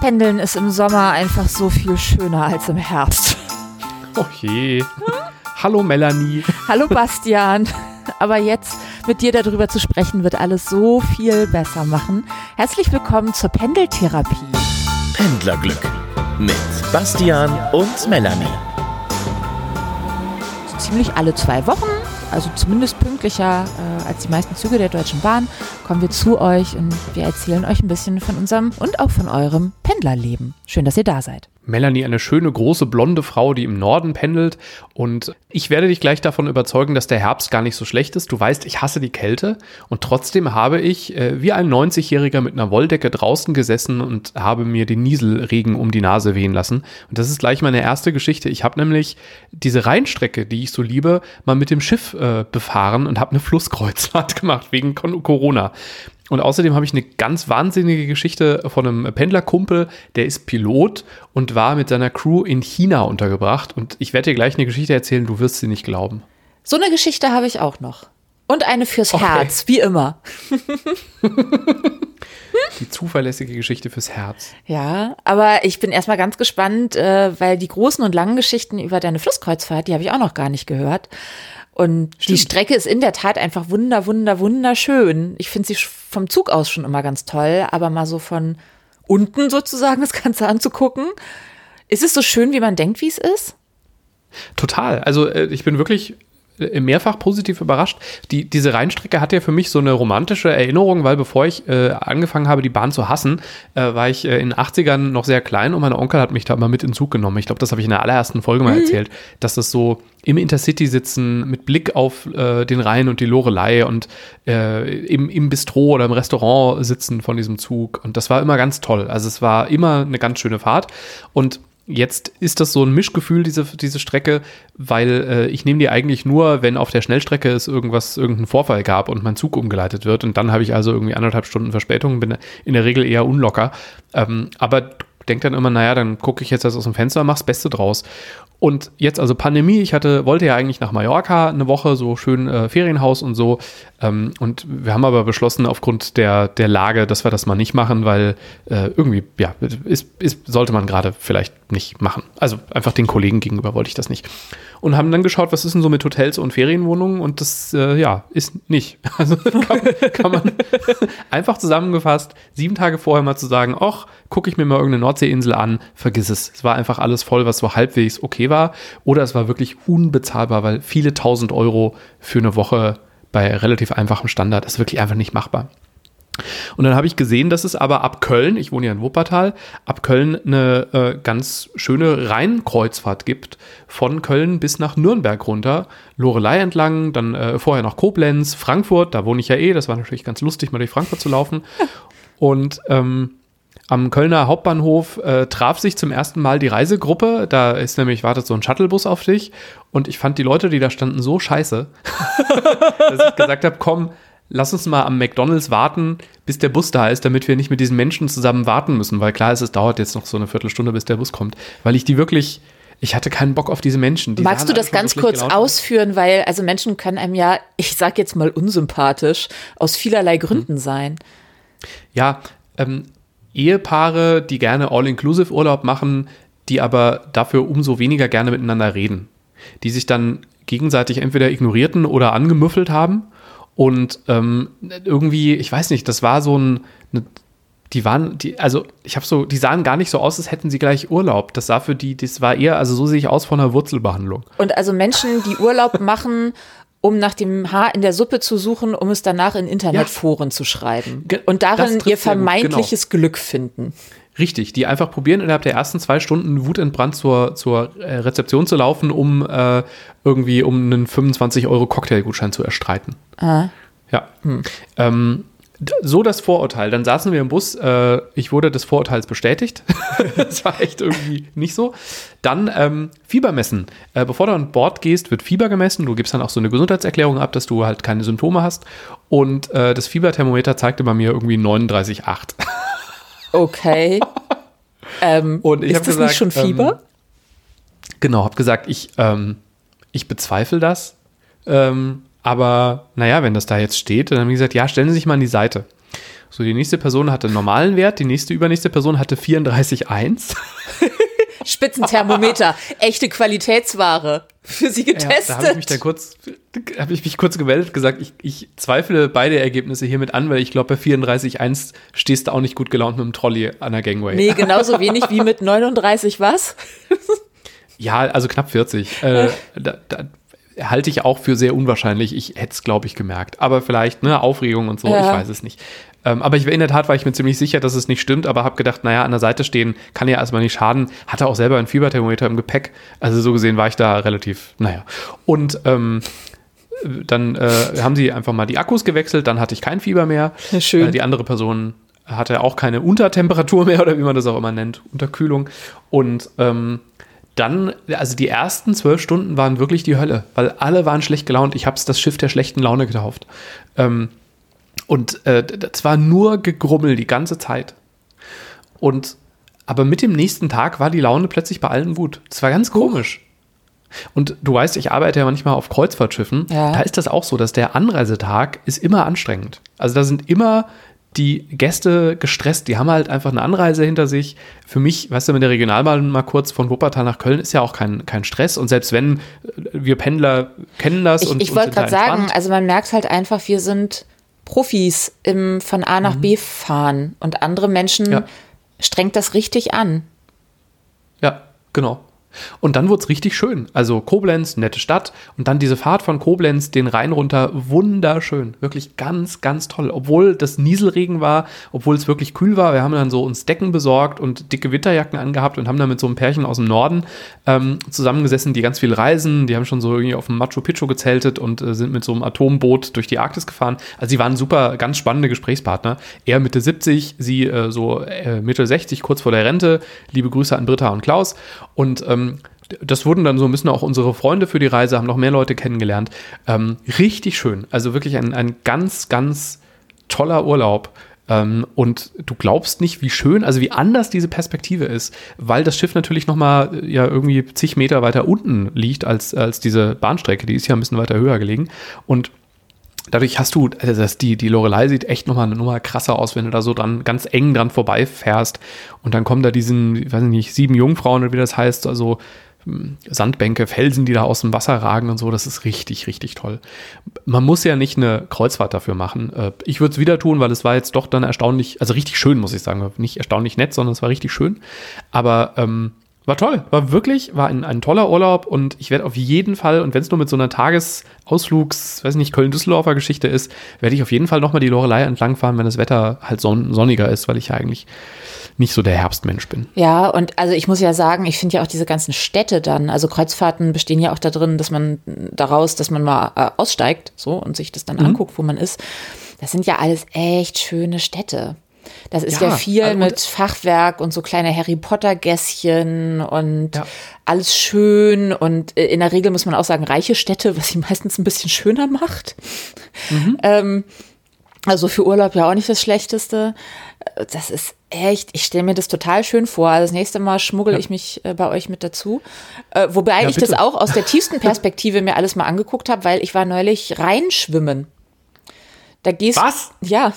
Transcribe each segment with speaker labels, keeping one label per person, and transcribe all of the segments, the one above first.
Speaker 1: Pendeln ist im Sommer einfach so viel schöner als im Herbst.
Speaker 2: Oh je. Hallo Melanie.
Speaker 1: Hallo Bastian. Aber jetzt mit dir darüber zu sprechen, wird alles so viel besser machen. Herzlich willkommen zur Pendeltherapie.
Speaker 3: Pendlerglück mit Bastian und Melanie.
Speaker 1: Ziemlich alle zwei Wochen, also zumindest pünktlicher äh, als die meisten Züge der Deutschen Bahn, kommen wir zu euch und wir erzählen euch ein bisschen von unserem und auch von eurem Pendlerleben. Schön, dass ihr da seid.
Speaker 2: Melanie, eine schöne, große, blonde Frau, die im Norden pendelt. Und ich werde dich gleich davon überzeugen, dass der Herbst gar nicht so schlecht ist. Du weißt, ich hasse die Kälte. Und trotzdem habe ich äh, wie ein 90-Jähriger mit einer Wolldecke draußen gesessen und habe mir den Nieselregen um die Nase wehen lassen. Und das ist gleich meine erste Geschichte. Ich habe nämlich diese Rheinstrecke, die ich so liebe, mal mit dem Schiff äh, befahren und habe eine Flusskreuzfahrt gemacht wegen Corona. Und außerdem habe ich eine ganz wahnsinnige Geschichte von einem Pendlerkumpel, der ist Pilot und war mit seiner Crew in China untergebracht. Und ich werde dir gleich eine Geschichte erzählen, du wirst sie nicht glauben.
Speaker 1: So eine Geschichte habe ich auch noch. Und eine fürs okay. Herz, wie immer.
Speaker 2: die zuverlässige Geschichte fürs Herz.
Speaker 1: Ja, aber ich bin erstmal ganz gespannt, äh, weil die großen und langen Geschichten über deine Flusskreuzfahrt, die habe ich auch noch gar nicht gehört. Und Stimmt. die Strecke ist in der Tat einfach wunder, wunder, wunderschön. Ich finde sie vom Zug aus schon immer ganz toll, aber mal so von unten sozusagen das Ganze anzugucken. Ist es so schön, wie man denkt, wie es ist?
Speaker 2: Total. Also äh, ich bin wirklich mehrfach positiv überrascht. Die, diese Rheinstrecke hat ja für mich so eine romantische Erinnerung, weil bevor ich äh, angefangen habe, die Bahn zu hassen, äh, war ich äh, in den 80ern noch sehr klein und mein Onkel hat mich da mal mit in den Zug genommen. Ich glaube, das habe ich in der allerersten Folge mal mhm. erzählt, dass das so im Intercity sitzen mit Blick auf äh, den Rhein und die Lorelei und äh, im, im Bistro oder im Restaurant sitzen von diesem Zug. Und das war immer ganz toll. Also es war immer eine ganz schöne Fahrt. Und Jetzt ist das so ein Mischgefühl, diese, diese Strecke, weil äh, ich nehme die eigentlich nur, wenn auf der Schnellstrecke es irgendwas, irgendeinen Vorfall gab und mein Zug umgeleitet wird. Und dann habe ich also irgendwie anderthalb Stunden Verspätung, bin in der Regel eher unlocker. Ähm, aber denke dann immer, naja, dann gucke ich jetzt das aus dem Fenster, mach's Beste draus. Und jetzt also Pandemie, ich hatte, wollte ja eigentlich nach Mallorca eine Woche, so schön äh, Ferienhaus und so. Ähm, und wir haben aber beschlossen, aufgrund der, der Lage, dass wir das mal nicht machen, weil äh, irgendwie, ja, ist, ist, sollte man gerade vielleicht nicht machen. Also einfach den Kollegen gegenüber wollte ich das nicht. Und haben dann geschaut, was ist denn so mit Hotels und Ferienwohnungen und das, äh, ja, ist nicht. Also kann, kann man einfach zusammengefasst, sieben Tage vorher mal zu sagen, ach, gucke ich mir mal irgendeine Nordseeinsel an, vergiss es. Es war einfach alles voll, was so halbwegs okay war. Oder es war wirklich unbezahlbar, weil viele tausend Euro für eine Woche bei relativ einfachem Standard ist wirklich einfach nicht machbar. Und dann habe ich gesehen, dass es aber ab Köln, ich wohne ja in Wuppertal, ab Köln eine äh, ganz schöne Rheinkreuzfahrt gibt, von Köln bis nach Nürnberg runter, Lorelei entlang, dann äh, vorher nach Koblenz, Frankfurt, da wohne ich ja eh, das war natürlich ganz lustig, mal durch Frankfurt zu laufen. Und ähm, am Kölner Hauptbahnhof äh, traf sich zum ersten Mal die Reisegruppe. Da ist nämlich, wartet so ein Shuttlebus auf dich. Und ich fand die Leute, die da standen, so scheiße, dass ich gesagt habe, komm, lass uns mal am McDonalds warten, bis der Bus da ist, damit wir nicht mit diesen Menschen zusammen warten müssen. Weil klar ist, es dauert jetzt noch so eine Viertelstunde, bis der Bus kommt. Weil ich die wirklich, ich hatte keinen Bock auf diese Menschen. Die
Speaker 1: Magst du das ganz kurz ausführen, weil also Menschen können einem ja, ich sag jetzt mal unsympathisch, aus vielerlei Gründen hm. sein.
Speaker 2: Ja, ähm, Ehepaare, die gerne All-Inclusive-Urlaub machen, die aber dafür umso weniger gerne miteinander reden. Die sich dann gegenseitig entweder ignorierten oder angemüffelt haben. Und ähm, irgendwie, ich weiß nicht, das war so ein, eine, die waren, die, also ich habe so, die sahen gar nicht so aus, als hätten sie gleich Urlaub. Das sah für die, das war eher, also so sehe ich aus von einer Wurzelbehandlung.
Speaker 1: Und also Menschen, die Urlaub machen um nach dem Haar in der Suppe zu suchen, um es danach in Internetforen ja. zu schreiben. Und darin ihr vermeintliches genau. Glück finden.
Speaker 2: Richtig, die einfach probieren, innerhalb der ersten zwei Stunden wutentbrannt zur, zur äh, Rezeption zu laufen, um äh, irgendwie um einen 25 Euro Cocktailgutschein zu erstreiten. Ah. Ja. Hm. Ähm, so das Vorurteil. Dann saßen wir im Bus. Äh, ich wurde des Vorurteils bestätigt. das war echt irgendwie nicht so. Dann ähm, Fieber messen. Äh, bevor du an Bord gehst, wird Fieber gemessen. Du gibst dann auch so eine Gesundheitserklärung ab, dass du halt keine Symptome hast. Und äh, das Fieberthermometer zeigte bei mir irgendwie 39,8.
Speaker 1: okay. ähm, Und ich ist das gesagt, nicht schon Fieber?
Speaker 2: Ähm, genau, habe gesagt, ich, ähm, ich bezweifle das. Ähm, aber naja, wenn das da jetzt steht, dann haben die gesagt, ja, stellen Sie sich mal an die Seite. So, die nächste Person hatte einen normalen Wert, die nächste übernächste Person hatte 34,1.
Speaker 1: Spitzenthermometer, echte Qualitätsware für sie getestet.
Speaker 2: Ja, da habe ich mich dann kurz, habe ich mich kurz gemeldet, gesagt, ich, ich zweifle beide Ergebnisse hiermit an, weil ich glaube, bei 34,1 stehst du auch nicht gut gelaunt mit dem Trolley an der Gangway.
Speaker 1: Nee, genauso wenig wie mit 39 was?
Speaker 2: ja, also knapp 40. Äh, da, da, halte ich auch für sehr unwahrscheinlich. Ich hätte es, glaube ich, gemerkt. Aber vielleicht, ne, Aufregung und so, ja. ich weiß es nicht. Ähm, aber ich, in der Tat war ich mir ziemlich sicher, dass es nicht stimmt, aber habe gedacht, naja, an der Seite stehen kann ja erstmal nicht schaden. Hatte auch selber ein Fieberthermometer im Gepäck. Also so gesehen war ich da relativ, naja. Und ähm, dann äh, haben sie einfach mal die Akkus gewechselt, dann hatte ich kein Fieber mehr.
Speaker 1: Ja, schön.
Speaker 2: Äh, die andere Person hatte auch keine Untertemperatur mehr oder wie man das auch immer nennt, Unterkühlung. Und ähm, dann, also die ersten zwölf Stunden waren wirklich die Hölle, weil alle waren schlecht gelaunt. Ich habe es das Schiff der schlechten Laune getauft. Ähm, und äh, das war nur Gegrummel die ganze Zeit. Und aber mit dem nächsten Tag war die Laune plötzlich bei allen gut. Das war ganz komisch. Und du weißt, ich arbeite ja manchmal auf Kreuzfahrtschiffen. Ja. Da ist das auch so, dass der Anreisetag ist immer anstrengend. Also da sind immer die Gäste gestresst, die haben halt einfach eine Anreise hinter sich. Für mich, weißt du, mit der Regionalbahn mal kurz von Wuppertal nach Köln ist ja auch kein, kein Stress. Und selbst wenn äh, wir Pendler kennen das
Speaker 1: ich,
Speaker 2: und
Speaker 1: ich wollte gerade sagen, also man merkt halt einfach, wir sind Profis im von A nach mhm. B fahren und andere Menschen ja. strengt das richtig an.
Speaker 2: Ja, genau. Und dann wurde es richtig schön. Also Koblenz, nette Stadt. Und dann diese Fahrt von Koblenz den Rhein runter, wunderschön. Wirklich ganz, ganz toll. Obwohl das Nieselregen war, obwohl es wirklich kühl war. Wir haben dann so uns Decken besorgt und dicke Winterjacken angehabt und haben dann mit so einem Pärchen aus dem Norden ähm, zusammengesessen, die ganz viel reisen. Die haben schon so irgendwie auf dem Machu Picchu gezeltet und äh, sind mit so einem Atomboot durch die Arktis gefahren. Also sie waren super, ganz spannende Gesprächspartner. Er Mitte 70, sie äh, so äh, Mitte 60, kurz vor der Rente. Liebe Grüße an Britta und Klaus. Und ähm, ähm, das wurden dann so ein bisschen auch unsere Freunde für die Reise, haben noch mehr Leute kennengelernt. Ähm, richtig schön. Also wirklich ein, ein ganz, ganz toller Urlaub. Ähm, und du glaubst nicht, wie schön, also wie anders diese Perspektive ist, weil das Schiff natürlich nochmal äh, ja irgendwie zig Meter weiter unten liegt als, als diese Bahnstrecke. Die ist ja ein bisschen weiter höher gelegen. Und dadurch hast du, also das, die, die Lorelei sieht echt nochmal eine Nummer krasser aus, wenn du da so dran, ganz eng dran vorbeifährst. Und dann kommen da diesen, ich weiß nicht, sieben Jungfrauen oder wie das heißt, also hm, Sandbänke, Felsen, die da aus dem Wasser ragen und so. Das ist richtig, richtig toll. Man muss ja nicht eine Kreuzfahrt dafür machen. Äh, ich würde es wieder tun, weil es war jetzt doch dann erstaunlich, also richtig schön, muss ich sagen. Nicht erstaunlich nett, sondern es war richtig schön. Aber ähm, war toll, war wirklich, war ein, ein toller Urlaub und ich werde auf jeden Fall, und wenn es nur mit so einer Tagesausflugs, weiß nicht, Köln-Düsseldorfer Geschichte ist, werde ich auf jeden Fall nochmal die Lorelei entlangfahren, wenn das Wetter halt son sonniger ist, weil ich ja eigentlich nicht so der Herbstmensch bin.
Speaker 1: Ja, und also ich muss ja sagen, ich finde ja auch diese ganzen Städte dann, also Kreuzfahrten bestehen ja auch da drin, dass man daraus, dass man mal äh, aussteigt so und sich das dann mhm. anguckt, wo man ist. Das sind ja alles echt schöne Städte. Das ist ja, ja viel also, mit Fachwerk und so kleine Harry Potter Gässchen und ja. alles schön und äh, in der Regel muss man auch sagen reiche Städte, was sie meistens ein bisschen schöner macht. Mhm. Ähm, also für Urlaub ja auch nicht das Schlechteste. Äh, das ist echt, ich stelle mir das total schön vor. Also das nächste Mal schmuggel ja. ich mich äh, bei euch mit dazu. Äh, wobei ja, ich das auch aus der tiefsten Perspektive mir alles mal angeguckt habe, weil ich war neulich reinschwimmen. Da gehst
Speaker 2: Was?
Speaker 1: Ja.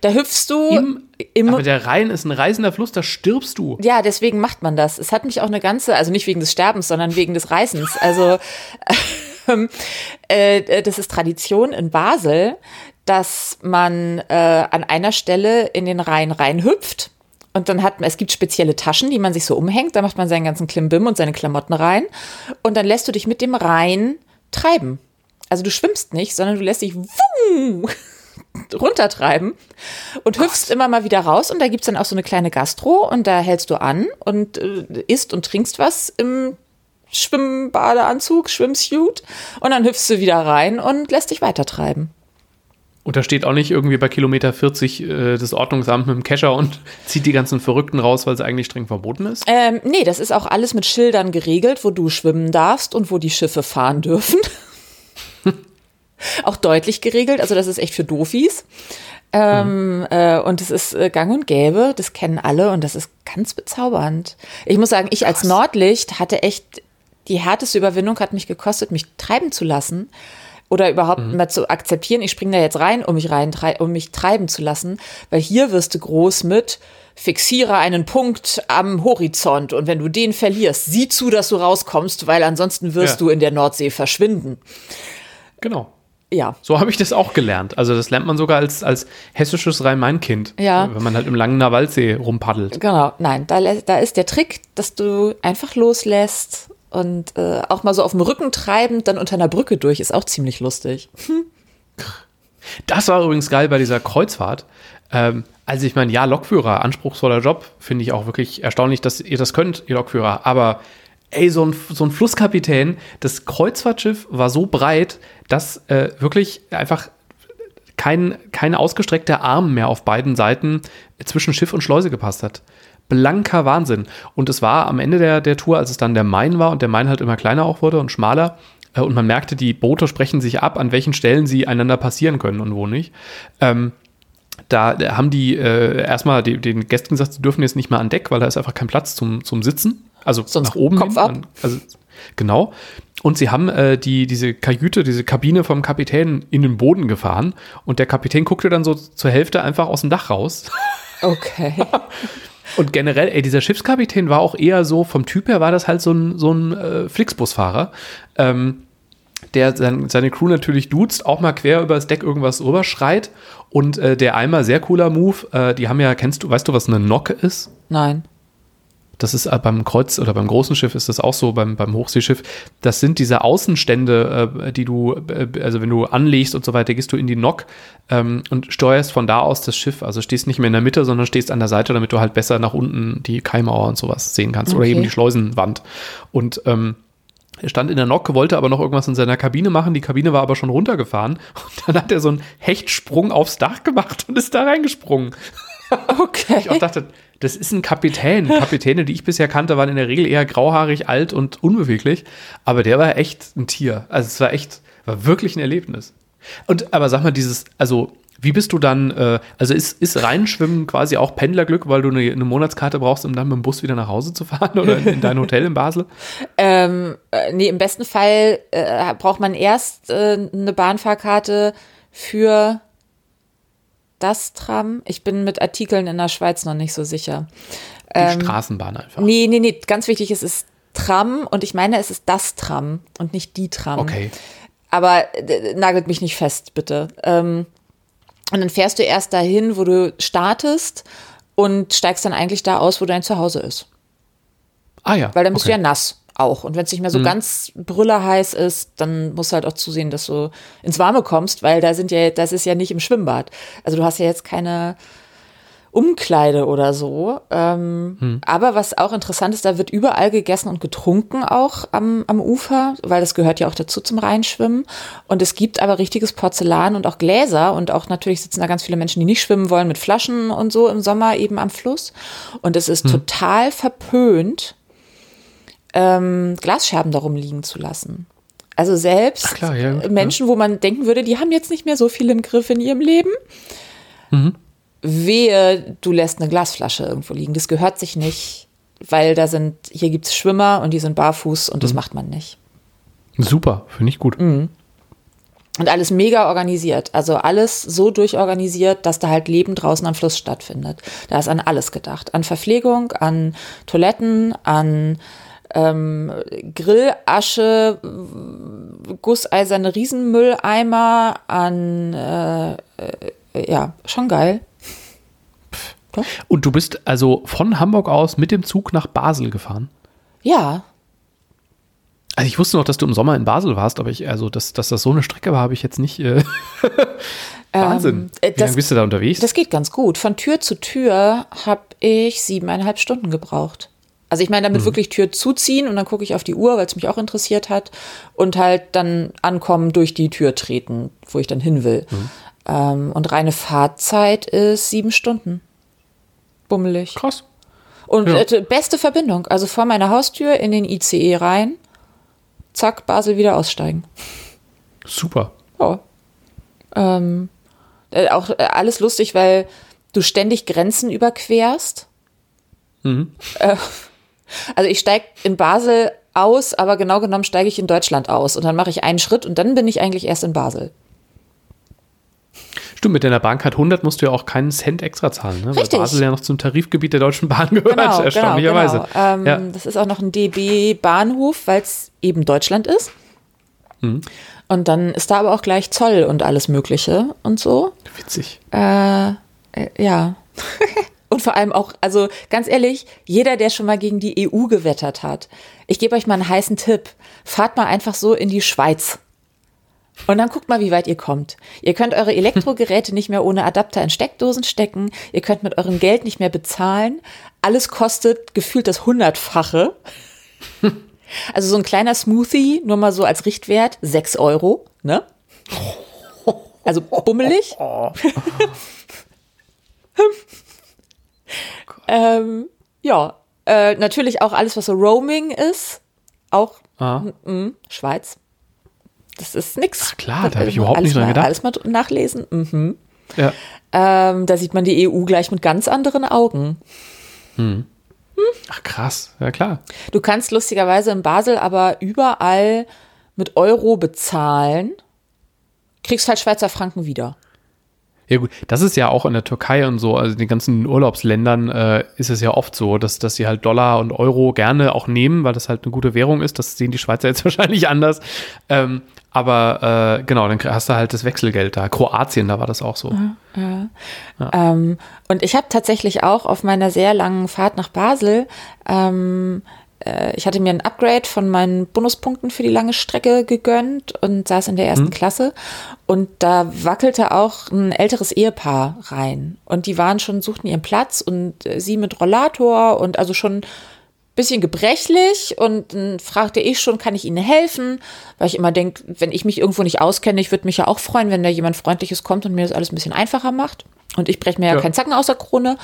Speaker 1: Da hüpfst du Im,
Speaker 2: im, Aber der Rhein ist ein reißender Fluss, da stirbst du.
Speaker 1: Ja, deswegen macht man das. Es hat mich auch eine ganze, also nicht wegen des Sterbens, sondern wegen des Reißens. Also äh, das ist Tradition in Basel, dass man äh, an einer Stelle in den Rhein reinhüpft. Und dann hat man, es gibt spezielle Taschen, die man sich so umhängt. Da macht man seinen ganzen Klimbim und seine Klamotten rein. Und dann lässt du dich mit dem Rhein treiben. Also du schwimmst nicht, sondern du lässt dich wuh, runtertreiben und hüpfst Gott. immer mal wieder raus. Und da gibt es dann auch so eine kleine Gastro und da hältst du an und äh, isst und trinkst was im Schwimmbadeanzug, Schwimmsuit. Und dann hüpfst du wieder rein und lässt dich weitertreiben.
Speaker 2: Und da steht auch nicht irgendwie bei Kilometer 40 äh, das Ordnungsamt mit dem Kescher und zieht die ganzen Verrückten raus, weil es eigentlich streng verboten ist?
Speaker 1: Ähm, nee, das ist auch alles mit Schildern geregelt, wo du schwimmen darfst und wo die Schiffe fahren dürfen. Auch deutlich geregelt. Also das ist echt für Dofis. Ähm, mhm. äh, und es ist äh, gang und gäbe, das kennen alle und das ist ganz bezaubernd. Ich muss sagen, ich als Nordlicht hatte echt die härteste Überwindung hat mich gekostet, mich treiben zu lassen, oder überhaupt mal zu akzeptieren, ich springe da jetzt rein, um mich rein, um mich treiben zu lassen, weil hier wirst du groß mit fixiere einen Punkt am Horizont und wenn du den verlierst, sieh zu, dass du rauskommst, weil ansonsten wirst
Speaker 2: Ja.
Speaker 1: du in der Nordsee verschwinden.
Speaker 2: Genau.
Speaker 1: Ja.
Speaker 2: So habe ich das auch gelernt. Also das lernt man sogar als, als hessisches Rhein-Main-Kind.
Speaker 1: Ja.
Speaker 2: Wenn man halt im Langener Waldsee rumpaddelt.
Speaker 1: Genau, nein, da, da ist der Trick, dass du einfach loslässt und äh, auch mal so auf dem Rücken treibend dann unter einer Brücke durch, ist auch ziemlich lustig.
Speaker 2: Das war übrigens geil bei dieser Kreuzfahrt. Ähm, also ich meine, ja, Lokführer, anspruchsvoller Job, finde ich auch wirklich erstaunlich, dass ihr das könnt, ihr Lokführer. Aber ey, so ein, so ein Flusskapitän, das Kreuzfahrtschiff war so breit, dass äh, wirklich einfach kein, kein ausgestreckter Arm mehr auf beiden Seiten zwischen Schiff und Schleuse gepasst hat. Blanker Wahnsinn. Und es war am Ende der, der Tour, als es dann der Main war und der Main halt immer kleiner auch wurde und schmaler, äh, und man merkte, die Boote sprechen sich ab, an welchen Stellen sie einander passieren können und wo nicht. Ähm, da haben die äh, erstmal die, den Gästen gesagt, sie dürfen jetzt nicht mehr an Deck, weil da ist einfach kein Platz zum, zum Sitzen. Also
Speaker 1: Sonst
Speaker 2: nach oben.
Speaker 1: Kopf
Speaker 2: hin.
Speaker 1: ab.
Speaker 2: Also, genau. Und sie haben äh, die, diese Kajüte, diese Kabine vom Kapitän in den Boden gefahren. Und der Kapitän guckte dann so zur Hälfte einfach aus dem Dach raus.
Speaker 1: Okay.
Speaker 2: Und generell, ey, dieser Schiffskapitän war auch eher so, vom Typ her war das halt so ein, so ein äh, Flixbusfahrer, ähm, der sein, seine Crew natürlich duzt, auch mal quer übers Deck irgendwas rüberschreit. Und äh, der einmal sehr cooler Move, äh, die haben ja, kennst du, weißt du, was eine Nocke ist?
Speaker 1: Nein.
Speaker 2: Das ist äh, beim Kreuz oder beim großen Schiff ist das auch so, beim, beim Hochseeschiff. Das sind diese Außenstände, äh, die du, äh, also wenn du anlegst und so weiter, gehst du in die Nock ähm, und steuerst von da aus das Schiff. Also stehst nicht mehr in der Mitte, sondern stehst an der Seite, damit du halt besser nach unten die Kaimauer und sowas sehen kannst. Oder
Speaker 1: Okay.
Speaker 2: eben die Schleusenwand. Und ähm, er stand in der Nock, wollte aber noch irgendwas in seiner Kabine machen. Die Kabine war aber schon runtergefahren. Und dann hat er so einen Hechtsprung aufs Dach gemacht und ist da reingesprungen.
Speaker 1: Okay.
Speaker 2: Ich auch dachte, das ist ein Kapitän. Kapitäne, die ich bisher kannte, waren in der Regel eher grauhaarig, alt und unbeweglich. Aber der war echt ein Tier. Also es war echt, war wirklich ein Erlebnis. Und aber sag mal, dieses, also wie bist du dann, äh, also ist, ist Reinschwimmen quasi auch Pendlerglück, weil du eine, eine Monatskarte brauchst, um dann mit dem Bus wieder nach Hause zu fahren oder in, in dein Hotel in Basel?
Speaker 1: Ähm, äh, nee, im besten Fall äh, braucht man erst äh, eine Bahnfahrkarte für das Tram. Ich bin mit Artikeln in der Schweiz noch nicht so sicher.
Speaker 2: Die Straßenbahn einfach.
Speaker 1: Nee, nee, nee, ganz wichtig, es ist Tram und ich meine, es ist das Tram und nicht die Tram.
Speaker 2: Okay.
Speaker 1: Aber äh, nagelt mich nicht fest, bitte. Ähm, und dann fährst du erst dahin, wo du startest und steigst dann eigentlich da aus, wo dein Zuhause ist.
Speaker 2: Ah ja.
Speaker 1: Weil dann bist
Speaker 2: okay.
Speaker 1: du ja nass auch. Und wenn es nicht mehr so ganz brüllerheiß ist, dann musst du halt auch zusehen, dass du ins Warme kommst, weil da sind ja, das ist ja nicht im Schwimmbad. Also du hast ja jetzt keine Umkleide oder so. Ähm, Aber was auch interessant ist, da wird überall gegessen und getrunken auch am, am Ufer, weil das gehört ja auch dazu zum Reinschwimmen. Und es gibt aber richtiges Porzellan und auch Gläser und auch natürlich sitzen da ganz viele Menschen, die nicht schwimmen wollen mit Flaschen und so im Sommer eben am Fluss. Und es ist total verpönt, ähm, Glasscherben darum liegen zu lassen. Also selbst
Speaker 2: klar, ja,
Speaker 1: Menschen, wo man denken würde, die haben jetzt nicht mehr so viel im Griff in ihrem Leben. Wehe, du lässt eine Glasflasche irgendwo liegen. Das gehört sich nicht, weil da sind, hier gibt's Schwimmer und die sind barfuß und das macht man nicht.
Speaker 2: Super, finde ich gut.
Speaker 1: Und alles mega organisiert. Also alles so durchorganisiert, dass da halt Leben draußen am Fluss stattfindet. Da ist an alles gedacht. An Verpflegung, an Toiletten, an ähm, Grillasche, gusseiserne Riesenmülleimer, an äh, äh, ja, schon geil. Doch.
Speaker 2: Und du bist also von Hamburg aus mit dem Zug nach Basel gefahren?
Speaker 1: Ja,
Speaker 2: Also ich wusste noch, dass du im Sommer in Basel warst, aber ich, also dass, dass das so eine Strecke war, habe ich jetzt nicht. Äh Wahnsinn.
Speaker 1: äh,
Speaker 2: Wie
Speaker 1: das-
Speaker 2: lange bist du da unterwegs?
Speaker 1: Das geht ganz gut. Von Tür zu Tür habe ich siebeneinhalb Stunden gebraucht. Also ich meine damit wirklich Tür zuziehen und dann gucke ich auf die Uhr, weil es mich auch interessiert hat und halt dann ankommen, durch die Tür treten, wo ich dann hin will. Ähm, und reine Fahrzeit ist sieben Stunden. Bummelig.
Speaker 2: Krass.
Speaker 1: Und
Speaker 2: Ja.
Speaker 1: äh, beste Verbindung. Also vor meiner Haustür in den ICE rein, zack, Basel wieder aussteigen.
Speaker 2: Super.
Speaker 1: Ja. Ähm, äh, auch äh, alles lustig, weil du ständig Grenzen überquerst.
Speaker 2: Mhm.
Speaker 1: Äh, also ich steig in Basel aus, aber genau genommen steige ich in Deutschland aus und dann mache ich einen Schritt und dann bin ich eigentlich erst in Basel.
Speaker 2: Stimmt, mit deiner Bahncard 100 musst du ja auch keinen Cent extra zahlen, ne?
Speaker 1: Richtig.
Speaker 2: weil Basel ja noch zum Tarifgebiet der Deutschen Bahn gehört,
Speaker 1: Genau,
Speaker 2: erstaunlicherweise.
Speaker 1: Genau, genau. Ähm,
Speaker 2: Ja.
Speaker 1: Das ist auch noch ein DB-Bahnhof, weil es eben Deutschland ist.
Speaker 2: Mhm.
Speaker 1: Und dann ist da aber auch gleich Zoll und alles Mögliche und so.
Speaker 2: Witzig.
Speaker 1: Äh, äh, ja. und vor allem auch, also ganz ehrlich, jeder, der schon mal gegen die EU gewettert hat, ich gebe euch mal einen heißen Tipp. Fahrt mal einfach so in die Schweiz. Und dann guckt mal, wie weit ihr kommt. Ihr könnt eure Elektrogeräte nicht mehr ohne Adapter in Steckdosen stecken. Ihr könnt mit eurem Geld nicht mehr bezahlen. Alles kostet gefühlt das Hundertfache. Also so ein kleiner Smoothie, nur mal so als Richtwert, 6 Euro, ne? Also bummelig. ähm, ja, äh, natürlich auch alles, was so Roaming ist, auch
Speaker 2: Ah.
Speaker 1: Schweiz. Das ist nix.
Speaker 2: Ach klar, da hab ich überhaupt nicht dran gedacht.
Speaker 1: Alles mal nachlesen. Mhm.
Speaker 2: Ja.
Speaker 1: Ähm, da sieht man die EU gleich mit ganz anderen Augen.
Speaker 2: Ach krass, ja klar.
Speaker 1: Du kannst lustigerweise in Basel aber überall mit Euro bezahlen, kriegst halt Schweizer Franken wieder.
Speaker 2: Ja gut, das ist ja auch in der Türkei und so, also in den ganzen Urlaubsländern äh, ist es ja oft so, dass, dass sie halt Dollar und Euro gerne auch nehmen, weil das halt eine gute Währung ist. Das sehen die Schweizer jetzt wahrscheinlich anders. Ähm, aber äh, genau, dann hast du halt das Wechselgeld da. Kroatien, da war das auch so.
Speaker 1: Ähm, und ich habe tatsächlich auch auf meiner sehr langen Fahrt nach Basel, ähm, äh, ich hatte mir ein Upgrade von meinen Bonuspunkten für die lange Strecke gegönnt und saß in der ersten Klasse. Und da wackelte auch ein älteres Ehepaar rein. Und die waren schon, suchten ihren Platz und äh, sie mit Rollator und also schon bisschen gebrechlich und dann fragte ich schon, kann ich Ihnen helfen? Weil ich immer denke, wenn ich mich irgendwo nicht auskenne, ich würde mich ja auch freuen, wenn da jemand Freundliches kommt und mir das alles ein bisschen einfacher macht. Und ich breche mir ja,
Speaker 2: Ja.
Speaker 1: keinen Zacken aus der Krone.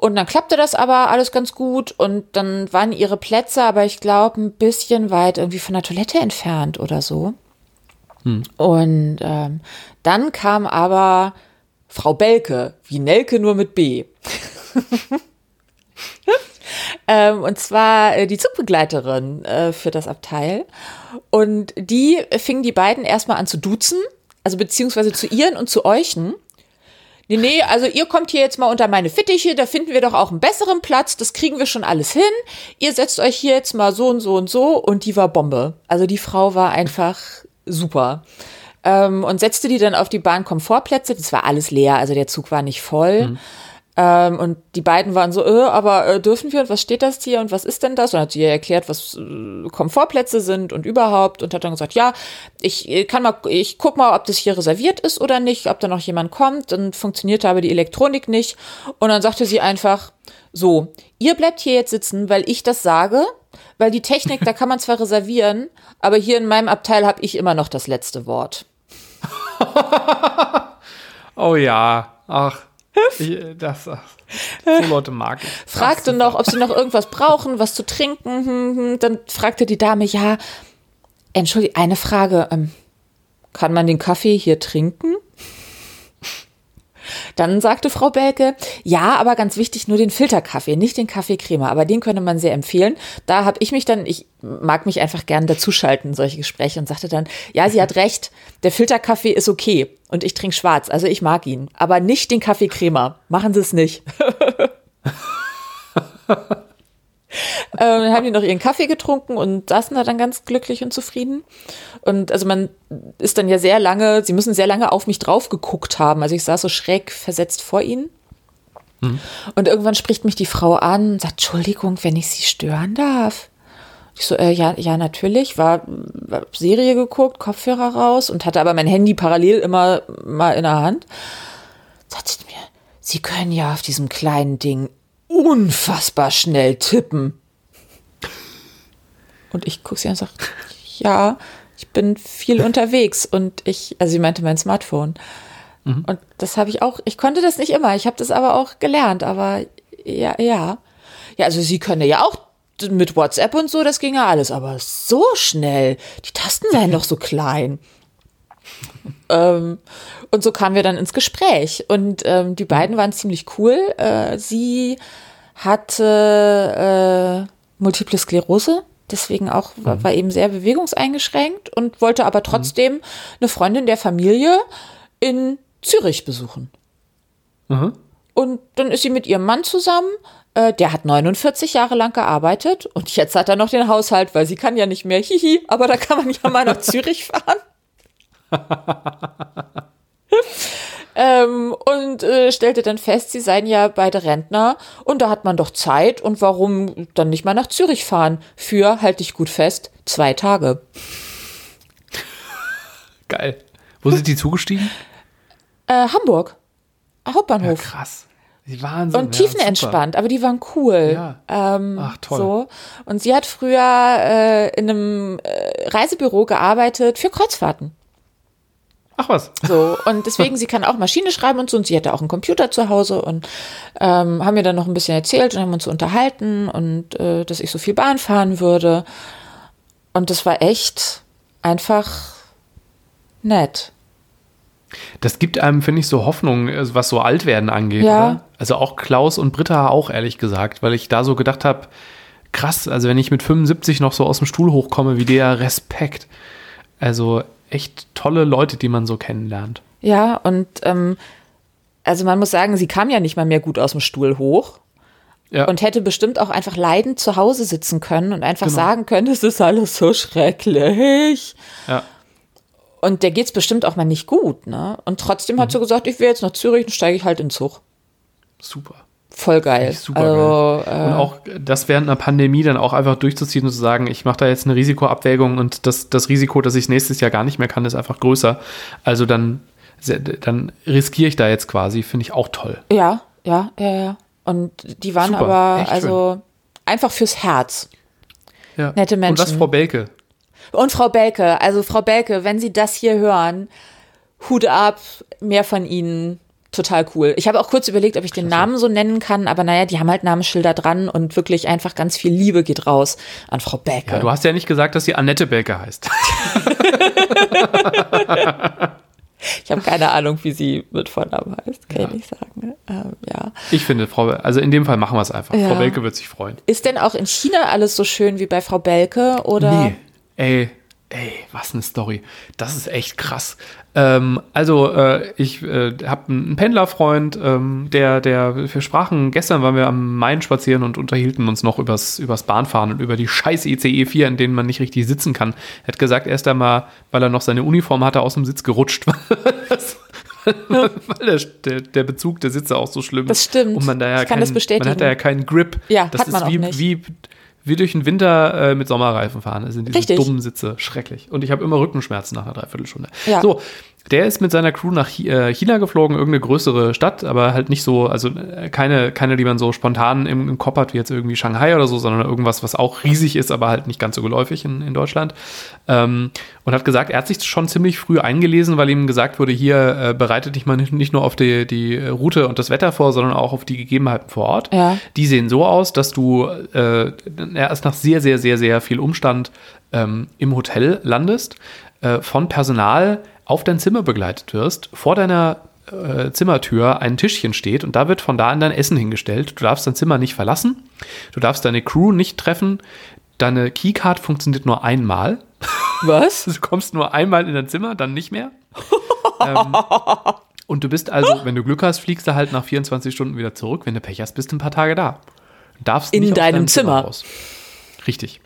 Speaker 1: Und dann klappte das aber alles ganz gut und dann waren ihre Plätze, aber ich glaube, ein bisschen weit irgendwie von der Toilette entfernt oder so. Und ähm, dann kam aber Frau Belke, wie Nelke nur mit B. ähm, und zwar äh, die Zugbegleiterin äh, für das Abteil. Und die fingen die beiden erstmal an zu duzen, also beziehungsweise zu ihren und zu euchen. Nee, nee, also ihr kommt hier jetzt mal unter meine Fittiche, da finden wir doch auch einen besseren Platz, das kriegen wir schon alles hin. Ihr setzt euch hier jetzt mal so und so und so und die war Bombe. Also die Frau war einfach super. Ähm, und setzte die dann auf die Bahnkomfortplätze, das war alles leer, also der Zug war nicht voll. Ähm, und die beiden waren so, äh, aber äh, dürfen wir und was steht das hier und was ist denn das? Und hat sie ihr erklärt, was äh, Komfortplätze sind und überhaupt und hat dann gesagt, ja, ich äh, kann mal, ich guck mal, ob das hier reserviert ist oder nicht, ob da noch jemand kommt. Dann funktionierte aber die Elektronik nicht. Und dann sagte sie einfach, so, ihr bleibt hier jetzt sitzen, weil ich das sage, weil die Technik, da kann man zwar reservieren, aber hier in meinem Abteil habe ich immer noch das letzte Wort.
Speaker 2: Oh ja, ach. Ich, das, so Leute mag ich.
Speaker 1: fragte noch, ob sie noch irgendwas brauchen, was zu trinken. Hm, hm. Dann fragte die Dame, ja, entschuldige, eine Frage, ähm, kann man den Kaffee hier trinken? Dann sagte Frau Belke, ja, aber ganz wichtig, nur den Filterkaffee, nicht den Kaffeecreme, aber den könnte man sehr empfehlen. Da habe ich mich dann, ich mag mich einfach gern dazuschalten, solche Gespräche, und sagte dann, ja, sie hat recht, der Filterkaffee ist okay und ich trinke schwarz, also ich mag ihn, aber nicht den Kaffeecreme. Machen Sie es nicht. Ähm, dann haben die noch ihren Kaffee getrunken und saßen da dann ganz glücklich und zufrieden. Und also man ist dann ja sehr lange, sie müssen sehr lange auf mich drauf geguckt haben. Also ich saß so schräg versetzt vor ihnen. Und irgendwann spricht mich die Frau an und sagt, Entschuldigung, wenn ich Sie stören darf. Ich so, äh, ja, ja, natürlich, war, war Serie geguckt, Kopfhörer raus und hatte aber mein Handy parallel immer mal in der Hand. Sagt sie mir, Sie können ja auf diesem kleinen Ding unfassbar schnell tippen. Und ich gucke sie an und sage, ja, ich bin viel unterwegs und ich, also sie meinte mein Smartphone. Und das habe ich auch, ich konnte das nicht immer, ich habe das aber auch gelernt, aber ja, ja. Ja, also sie können ja auch mit WhatsApp und so, das ging ja alles, aber so schnell, die Tasten seien doch so klein. Ähm, und so kamen wir dann ins Gespräch. Und ähm, die beiden waren ziemlich cool. Äh, sie hatte äh, Multiple Sklerose deswegen auch, war, war eben sehr bewegungseingeschränkt und wollte aber trotzdem eine Freundin der Familie in Zürich besuchen.
Speaker 2: Mhm.
Speaker 1: Und dann ist sie mit ihrem Mann zusammen. Äh, der hat 49 Jahre lang gearbeitet und jetzt hat er noch den Haushalt, weil sie kann ja nicht mehr. Hihi, aber da kann man ja mal nach Zürich fahren. ähm, und äh, stellte dann fest, sie seien ja beide Rentner und da hat man doch Zeit und warum dann nicht mal nach Zürich fahren? Für, halte ich gut fest, zwei Tage.
Speaker 2: Geil. Wo sind die zugestiegen?
Speaker 1: Äh, Hamburg.
Speaker 2: Ja,
Speaker 1: Hauptbahnhof.
Speaker 2: krass. Die Wahnsinn.
Speaker 1: und
Speaker 2: ja,
Speaker 1: tiefenentspannt, aber die waren cool.
Speaker 2: Ja.
Speaker 1: Ähm,
Speaker 2: Ach, toll.
Speaker 1: So. Und sie hat früher äh, in einem äh, Reisebüro gearbeitet für Kreuzfahrten.
Speaker 2: Ach was.
Speaker 1: So, und deswegen, sie kann auch Maschine schreiben und so, und sie hatte auch einen Computer zu Hause und ähm, haben mir dann noch ein bisschen erzählt und haben uns unterhalten und äh, dass ich so viel Bahn fahren würde. Und das war echt einfach nett.
Speaker 2: Das gibt einem, finde ich, so Hoffnung, also was so Altwerden angeht.
Speaker 1: Ja.
Speaker 2: Oder? Also auch Klaus und Britta auch, ehrlich gesagt, weil ich da so gedacht habe, krass, also wenn ich mit 75 noch so aus dem Stuhl hochkomme, wie der Respekt. Also echt tolle Leute, die man so kennenlernt.
Speaker 1: Ja, und ähm, also man muss sagen, sie kam ja nicht mal mehr gut aus dem Stuhl hoch.
Speaker 2: Ja.
Speaker 1: und hätte bestimmt auch einfach leidend zu Hause sitzen können und einfach
Speaker 2: Genau.
Speaker 1: sagen können, es ist alles so schrecklich.
Speaker 2: ja.
Speaker 1: Und der geht's bestimmt auch mal nicht gut, ne? Und trotzdem
Speaker 2: Mhm.
Speaker 1: hat sie gesagt, ich will jetzt nach Zürich und steige ich halt in den Zug.
Speaker 2: Super.
Speaker 1: Voll geil.
Speaker 2: Super
Speaker 1: also,
Speaker 2: geil. Und auch das während einer Pandemie dann auch einfach durchzuziehen und zu sagen, ich mache da jetzt eine Risikoabwägung und das, das Risiko, dass ich es nächstes Jahr gar nicht mehr kann, ist einfach größer. Also dann, dann riskiere ich da jetzt quasi, finde ich auch toll.
Speaker 1: äh, ja, ja, ja, ja. Und die waren
Speaker 2: Super,
Speaker 1: aber also einfach fürs Herz.
Speaker 2: Ja.
Speaker 1: Nette
Speaker 2: Und was,
Speaker 1: Menschen.
Speaker 2: Frau Belke?
Speaker 1: Und Frau Belke, also Frau Belke, wenn Sie das hier hören, Hut ab, mehr von Ihnen. Total cool. Ich habe auch kurz überlegt, ob ich den Namen so nennen kann, aber naja, die haben halt Namensschilder dran und wirklich einfach ganz viel Liebe geht raus an Frau Belke.
Speaker 2: Ja, du hast ja nicht gesagt, dass sie Annette Belke heißt.
Speaker 1: ich habe keine Ahnung, wie sie mit Vornamen heißt, kann ich nicht sagen. ne? Ähm, ja.
Speaker 2: Ich finde, Frau, also in dem Fall machen wir es einfach.
Speaker 1: Ja.
Speaker 2: Frau Belke wird sich freuen.
Speaker 1: Ist denn auch in China alles so schön wie bei Frau Belke oder?
Speaker 2: Nee, ey, ey, was eine Story. Das ist echt krass. Ähm, also, äh, ich äh, habe einen Pendlerfreund, ähm, der, der, wir sprachen, gestern waren wir am Main spazieren und unterhielten uns noch übers, übers Bahnfahren und über die scheiß ICE 4, in denen man nicht richtig sitzen kann. Er hat gesagt, erst einmal, weil er noch seine Uniform hatte, aus dem Sitz gerutscht. Weil der, der, der Bezug der Sitze auch so schlimm ist.
Speaker 1: Das stimmt.
Speaker 2: Und man da ja
Speaker 1: Ich kann
Speaker 2: keinen,
Speaker 1: das bestätigen.
Speaker 2: Man hat da ja keinen Grip.
Speaker 1: Ja,
Speaker 2: das
Speaker 1: hat man
Speaker 2: ist
Speaker 1: auch
Speaker 2: wie,
Speaker 1: nicht.
Speaker 2: wie wie durch den Winter äh, mit Sommerreifen fahren. Das sind diese
Speaker 1: Richtig.
Speaker 2: dummen Sitze. Schrecklich. Und ich habe immer Rückenschmerzen nach einer Dreiviertelstunde.
Speaker 1: Ja.
Speaker 2: So, der ist mit seiner Crew nach äh, China geflogen, irgendeine größere Stadt, aber halt nicht so, also äh, keine, keine, die man so spontan im, im Kopf hat, wie jetzt irgendwie Shanghai oder so, sondern irgendwas, was auch riesig ist, aber halt nicht ganz so geläufig in, in Deutschland. Ähm, und hat gesagt, er hat sich schon ziemlich früh eingelesen, weil ihm gesagt wurde, hier äh, bereitet dich mal nicht, nicht nur auf die, die Route und das Wetter vor, sondern auch auf die Gegebenheiten vor Ort.
Speaker 1: Ja.
Speaker 2: Die sehen so aus, dass du äh, erst nach sehr, sehr, sehr, sehr viel Umstand ähm, im Hotel landest, äh, von Personal auf dein Zimmer begleitet wirst, vor deiner äh, Zimmertür ein Tischchen steht und da wird von da an dein Essen hingestellt. Du darfst dein Zimmer nicht verlassen, du darfst deine Crew nicht treffen, deine Keycard funktioniert nur einmal.
Speaker 1: Was?
Speaker 2: Du kommst nur einmal in dein Zimmer, dann nicht mehr. ähm, und du bist also, wenn du Glück hast, fliegst du halt nach 24 Stunden wieder zurück. Wenn du Pech hast, bist du ein paar Tage da. Du darfst
Speaker 1: In
Speaker 2: nicht aus
Speaker 1: deinem Zimmer.
Speaker 2: raus. Richtig.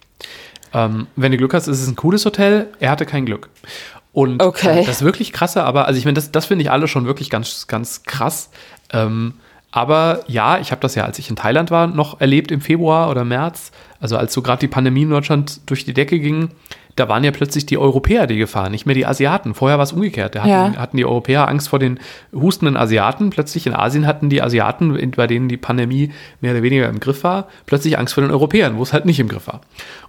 Speaker 2: Ähm, wenn du Glück hast, ist es ein cooles Hotel. Er hatte kein Glück. Und
Speaker 1: Okay.
Speaker 2: äh, das ist wirklich krasse, aber, also ich meine, das, das finde ich alle schon wirklich ganz, ganz krass. Ähm, aber ja, ich habe das ja, als ich in Thailand war, noch erlebt im Februar oder März, also als so gerade die Pandemie in Deutschland durch die Decke ging, da waren ja plötzlich die Europäer die Gefahr, nicht mehr die Asiaten. Vorher war es umgekehrt. Da hatten,
Speaker 1: Ja.
Speaker 2: hatten die Europäer Angst vor den hustenden Asiaten. Plötzlich in Asien hatten die Asiaten, bei denen die Pandemie mehr oder weniger im Griff war, plötzlich Angst vor den Europäern, wo es halt nicht im Griff war.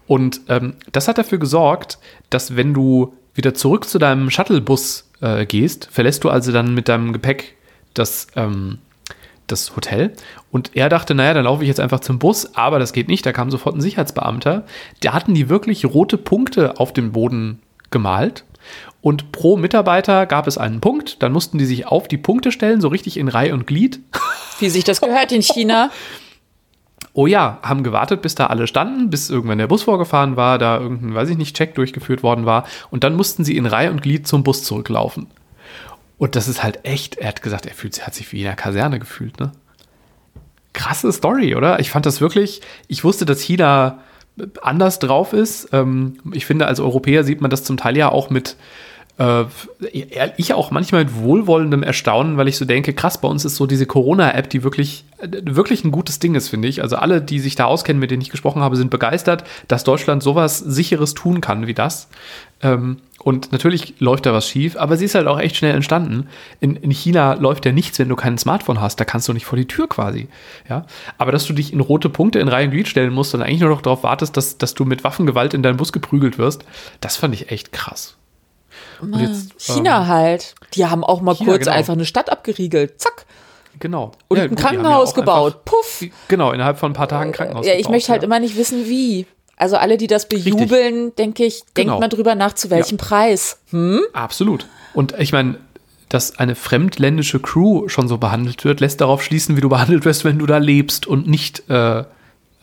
Speaker 2: Und ähm, das hat dafür gesorgt, dass wenn du wieder zurück zu deinem Shuttlebus äh, gehst, verlässt du also dann mit deinem Gepäck das, ähm, das Hotel. Und er dachte, naja, dann laufe ich jetzt einfach zum Bus, aber das geht nicht. Da kam sofort ein Sicherheitsbeamter. Da hatten die wirklich rote Punkte auf dem Boden gemalt. Und pro Mitarbeiter gab es einen Punkt. Dann mussten die sich auf die Punkte stellen, so richtig in Reihe und Glied.
Speaker 1: Wie sich das gehört in China.
Speaker 2: Oh ja, haben gewartet, bis da alle standen, bis irgendwann der Bus vorgefahren war, da irgendein, weiß ich nicht, Check durchgeführt worden war. Und dann mussten sie in Reihe und Glied zum Bus zurücklaufen. Und das ist halt echt, er hat gesagt, er fühlt, hat sich wie in einer Kaserne gefühlt, ne? Krasse Story, oder? Ich fand das wirklich, ich wusste, dass China anders drauf ist. Ähm, ich finde, als Europäer sieht man das zum Teil ja auch mit, äh, ich auch manchmal mit wohlwollendem Erstaunen, weil ich so denke, krass, bei uns ist so diese Corona-App, die wirklich, wirklich ein gutes Ding ist, finde ich. Also alle, die sich da auskennen, mit denen ich gesprochen habe, sind begeistert, dass Deutschland sowas Sicheres tun kann wie das. Ähm, und natürlich läuft da was schief, aber sie ist halt auch echt schnell entstanden. In, in China läuft ja nichts, wenn du kein Smartphone hast. Da kannst du nicht vor die Tür quasi. Ja? Aber dass du dich in rote Punkte in Reihe und Glied stellen musst und eigentlich nur noch darauf wartest, dass, dass du mit Waffengewalt in deinen Bus geprügelt wirst, das fand ich echt krass.
Speaker 1: Jetzt, China ähm, halt. Die haben auch mal China, kurz genau. einfach eine Stadt abgeriegelt. Zack.
Speaker 2: Genau.
Speaker 1: Und ja, ein Krankenhaus ja gebaut. Einfach, Puff.
Speaker 2: Genau, innerhalb von ein paar Tagen ein Krankenhaus.
Speaker 1: Ja, ich gebaut, möchte halt immer nicht wissen, wie. Also alle, die das bejubeln, denke ich, genau. denkt mal drüber nach, zu welchem Preis. Hm?
Speaker 2: Absolut. Und ich meine, dass eine fremdländische Crew schon so behandelt wird, lässt darauf schließen, wie du behandelt wirst, wenn du da lebst und nicht äh,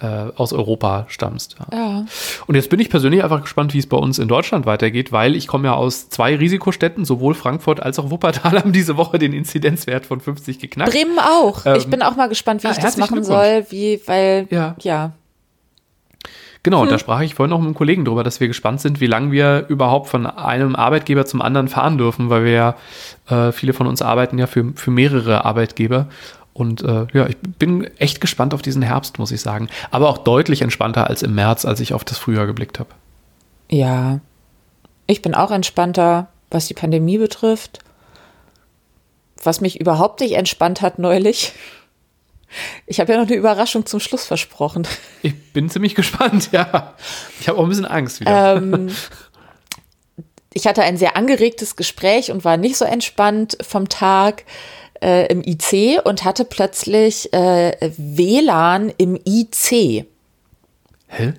Speaker 2: aus Europa stammst.
Speaker 1: Ja. ja.
Speaker 2: Und jetzt bin ich persönlich einfach gespannt, wie es bei uns in Deutschland weitergeht, weil ich komme ja aus zwei Risikostädten, sowohl Frankfurt als auch Wuppertal haben diese Woche den Inzidenzwert von 50 geknackt.
Speaker 1: Bremen auch. Ähm, ich bin auch mal gespannt, wie ja, ich das machen soll, wie, weil, ja. ja.
Speaker 2: Genau, hm. da sprach ich vorhin noch mit einem Kollegen drüber, dass wir gespannt sind, wie lange wir überhaupt von einem Arbeitgeber zum anderen fahren dürfen, weil wir ja, äh, viele von uns arbeiten ja für, für mehrere Arbeitgeber. Und äh, ja, ich bin echt gespannt auf diesen Herbst, muss ich sagen. Aber auch deutlich entspannter als im März, als ich auf das Frühjahr geblickt habe.
Speaker 1: Ja, ich bin auch entspannter, was die Pandemie betrifft. Was mich überhaupt nicht entspannt hat neulich. Ich habe ja noch eine Überraschung zum Schluss versprochen.
Speaker 2: Ich bin ziemlich gespannt, ja. Ich habe auch ein bisschen Angst wieder. Ähm,
Speaker 1: ich hatte ein sehr angeregtes Gespräch und war nicht so entspannt vom Tag äh, im IC und hatte plötzlich äh, WLAN im IC.
Speaker 2: Hä?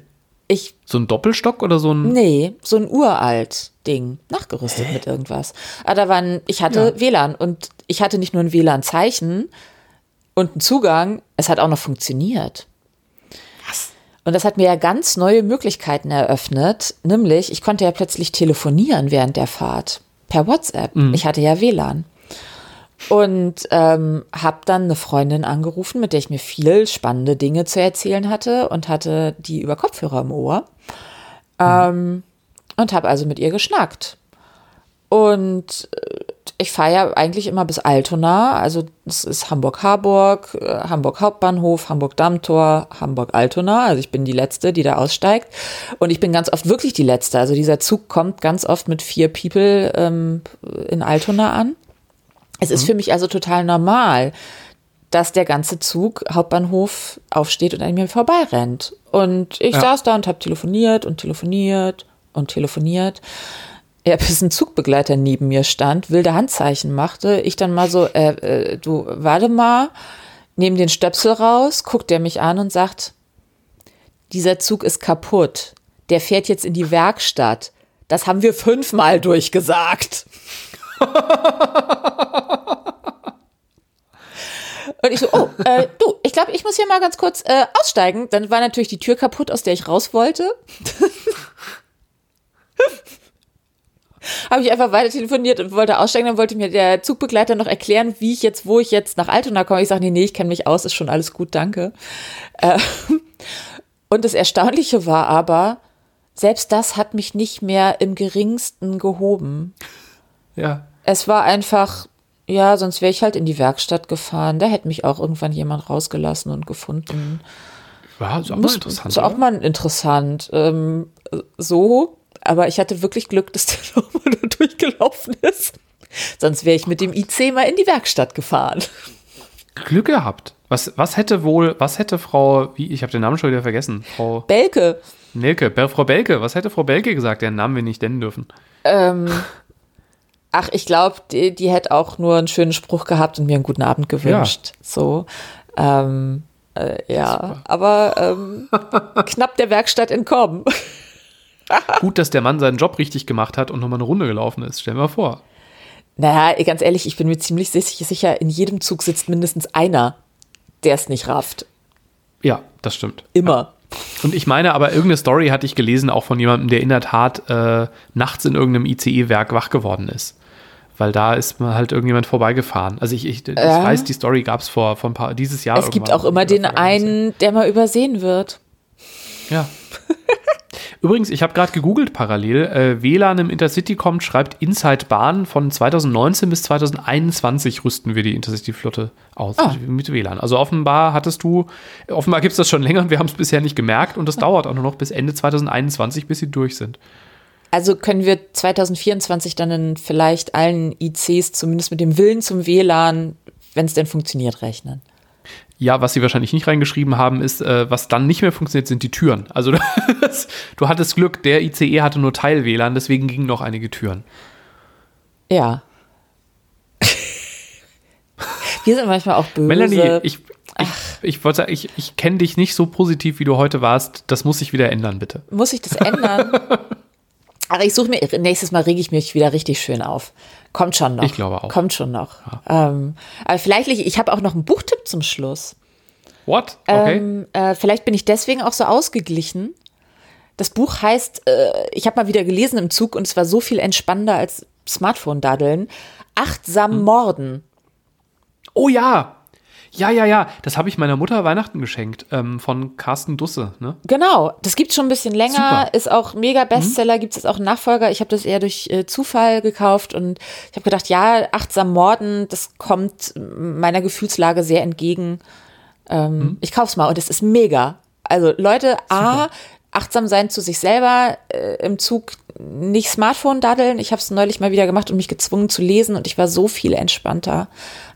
Speaker 1: Ich,
Speaker 2: so ein Doppelstock oder so ein?
Speaker 1: Nee, so ein uralt Ding, nachgerüstet Hä? mit irgendwas. Aber ah, da waren, ich hatte ja. WLAN und ich hatte nicht nur ein WLAN-Zeichen und einen Zugang, es hat auch noch funktioniert.
Speaker 2: Was?
Speaker 1: Und das hat mir ja ganz neue Möglichkeiten eröffnet, nämlich ich konnte ja plötzlich telefonieren während der Fahrt per WhatsApp. Mhm. Ich hatte ja WLAN und ähm, habe dann eine Freundin angerufen, mit der ich mir viel spannende Dinge zu erzählen hatte und hatte die über Kopfhörer im Ohr ähm, und habe also mit ihr geschnackt. Und äh, ich fahre ja eigentlich immer bis Altona, also es ist Hamburg-Harburg, äh, Hamburg Hauptbahnhof, Hamburg-Dammtor, Hamburg-Altona. Also ich bin die Letzte, die da aussteigt. Und ich bin ganz oft wirklich die Letzte. Also dieser Zug kommt ganz oft mit vier People ähm, in Altona an. Es mhm. ist für mich also total normal, dass der ganze Zug Hauptbahnhof aufsteht und an mir vorbeirennt. Und ich ja. saß da und habe telefoniert und telefoniert und telefoniert. Ja, bis ein Zugbegleiter neben mir stand, wilde Handzeichen machte. Ich dann mal so, äh, äh, du, warte mal, nehme den Stöpsel raus, guckt er mich an und sagt, dieser Zug ist kaputt. Der fährt jetzt in die Werkstatt. Das haben wir fünfmal durchgesagt. Und ich so, oh, äh, du, ich glaube, ich muss hier mal ganz kurz äh, aussteigen. Dann war natürlich die Tür kaputt, aus der ich raus wollte. Habe ich einfach weiter telefoniert und wollte aussteigen. Dann wollte mir der Zugbegleiter noch erklären, wie ich jetzt, wo ich jetzt nach Altona komme. Ich sage, nee, nee, ich kenne mich aus, ist schon alles gut, danke. Äh, und das Erstaunliche war aber, selbst das hat mich nicht mehr im geringsten gehoben.
Speaker 2: Ja.
Speaker 1: Es war einfach, ja, sonst wäre ich halt in die Werkstatt gefahren. Da hätte mich auch irgendwann jemand rausgelassen und gefunden.
Speaker 2: Ja, ist auch mal interessant.
Speaker 1: Ist auch mal interessant. Ähm, so, aber ich hatte wirklich Glück, dass der nochmal da durchgelaufen ist. Sonst wäre ich mit dem IC mal in die Werkstatt gefahren.
Speaker 2: Glück gehabt. Was, was hätte wohl, was hätte Frau, wie, ich habe den Namen schon wieder vergessen, Frau
Speaker 1: Belke.
Speaker 2: Nelke, Frau Belke, was hätte Frau Belke gesagt, deren Namen wir nicht nennen dürfen?
Speaker 1: Ähm, Ach, ich glaube, die, die hätte auch nur einen schönen Spruch gehabt und mir einen guten Abend gewünscht. Ja. So. Ähm, äh, ja, aber ähm, knapp der Werkstatt entkommen.
Speaker 2: Gut, dass der Mann seinen Job richtig gemacht hat und nochmal eine Runde gelaufen ist. Stell dir mal vor.
Speaker 1: Naja, ganz ehrlich, ich bin mir ziemlich sicher, in jedem Zug sitzt mindestens einer, der es nicht rafft.
Speaker 2: Ja, das stimmt.
Speaker 1: Immer.
Speaker 2: Und ich meine, aber irgendeine Story hatte ich gelesen, auch von jemandem, der in der Tat äh, nachts in irgendeinem ICE-Werk wach geworden ist. Weil da ist mal halt irgendjemand vorbeigefahren. Also ich, ich, ich
Speaker 1: Ja.
Speaker 2: weiß, die Story gab es vor, vor ein paar, dieses Jahr.
Speaker 1: Es gibt auch immer den einen, der mal übersehen wird.
Speaker 2: Ja. Übrigens, ich habe gerade gegoogelt parallel. Äh, WLAN im Intercity kommt, schreibt Inside Bahn von 2019 bis 2021 rüsten wir die Intercity-Flotte aus
Speaker 1: Ah.
Speaker 2: mit WLAN. Also offenbar hattest du, offenbar gibt es das schon länger und wir haben es bisher nicht gemerkt und das
Speaker 1: Ah.
Speaker 2: dauert auch nur noch bis Ende 2021, bis sie durch sind.
Speaker 1: Also können wir 2024 dann in vielleicht allen ICs zumindest mit dem Willen zum WLAN, wenn es denn funktioniert, rechnen.
Speaker 2: Ja, was sie wahrscheinlich nicht reingeschrieben haben, ist, äh, was dann nicht mehr funktioniert, sind die Türen. Also das, du hattest Glück, der ICE hatte nur Teil-WLAN, deswegen gingen noch einige Türen.
Speaker 1: Ja. Wir sind manchmal auch böse.
Speaker 2: Melanie, ich, ich, ich wollte sagen, ich, ich kenne dich nicht so positiv, wie du heute warst. Das muss sich wieder ändern, bitte.
Speaker 1: Muss ich das ändern? Aber ich suche mir, nächstes Mal rege ich mich wieder richtig schön auf. Kommt schon noch.
Speaker 2: Ich glaube auch.
Speaker 1: Kommt schon noch. Ähm, aber vielleicht, ich habe auch noch einen Buchtipp zum Schluss.
Speaker 2: What? Okay.
Speaker 1: Ähm, äh, vielleicht bin ich deswegen auch so ausgeglichen. Das Buch heißt, äh, ich habe mal wieder gelesen im Zug und es war so viel entspannender als Smartphone-Daddeln. Achtsam
Speaker 2: Hm.
Speaker 1: Morden.
Speaker 2: oh ja. Ja, ja, ja. Das habe ich meiner Mutter Weihnachten geschenkt. Ähm, von Carsten Dusse. Ne?
Speaker 1: Genau, das gibt schon ein bisschen länger,
Speaker 2: Super.
Speaker 1: ist auch mega Bestseller, gibt es auch einen Nachfolger. Ich habe das eher durch äh, Zufall gekauft und ich habe gedacht, ja, achtsam Morden, das kommt meiner Gefühlslage sehr entgegen. Ähm, Ich kauf's mal und es ist mega. Also Leute, A, achtsam sein zu sich selber, äh, im Zug nicht Smartphone daddeln. Ich habe es neulich mal wieder gemacht und mich gezwungen zu lesen und ich war so viel entspannter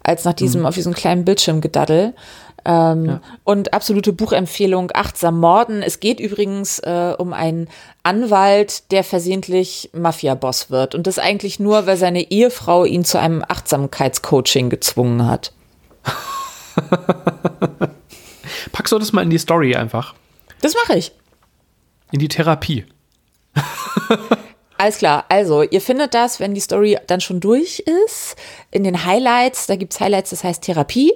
Speaker 1: als nach diesem auf diesem kleinen Bildschirm gedaddel. Ähm, Und absolute Buchempfehlung, Achtsam Morden. Es geht übrigens äh, um einen Anwalt, der versehentlich Mafia-Boss wird. Und das eigentlich nur, weil seine Ehefrau ihn zu einem Achtsamkeitscoaching gezwungen hat.
Speaker 2: Packst du das mal in die Story einfach?
Speaker 1: Das mache ich.
Speaker 2: In die Therapie.
Speaker 1: Alles klar, also ihr findet das, wenn die Story dann schon durch ist, in den Highlights. Da gibt's Highlights, das heißt Therapie.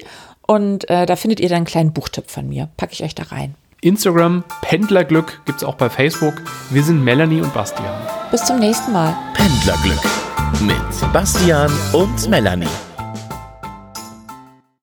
Speaker 1: Und äh, da findet ihr dann einen kleinen Buchtipp von mir. Packe ich euch da rein.
Speaker 2: Instagram, Pendlerglück gibt es auch bei Facebook. Wir sind Melanie und Bastian.
Speaker 1: Bis zum nächsten Mal.
Speaker 3: Pendlerglück mit Bastian und Melanie.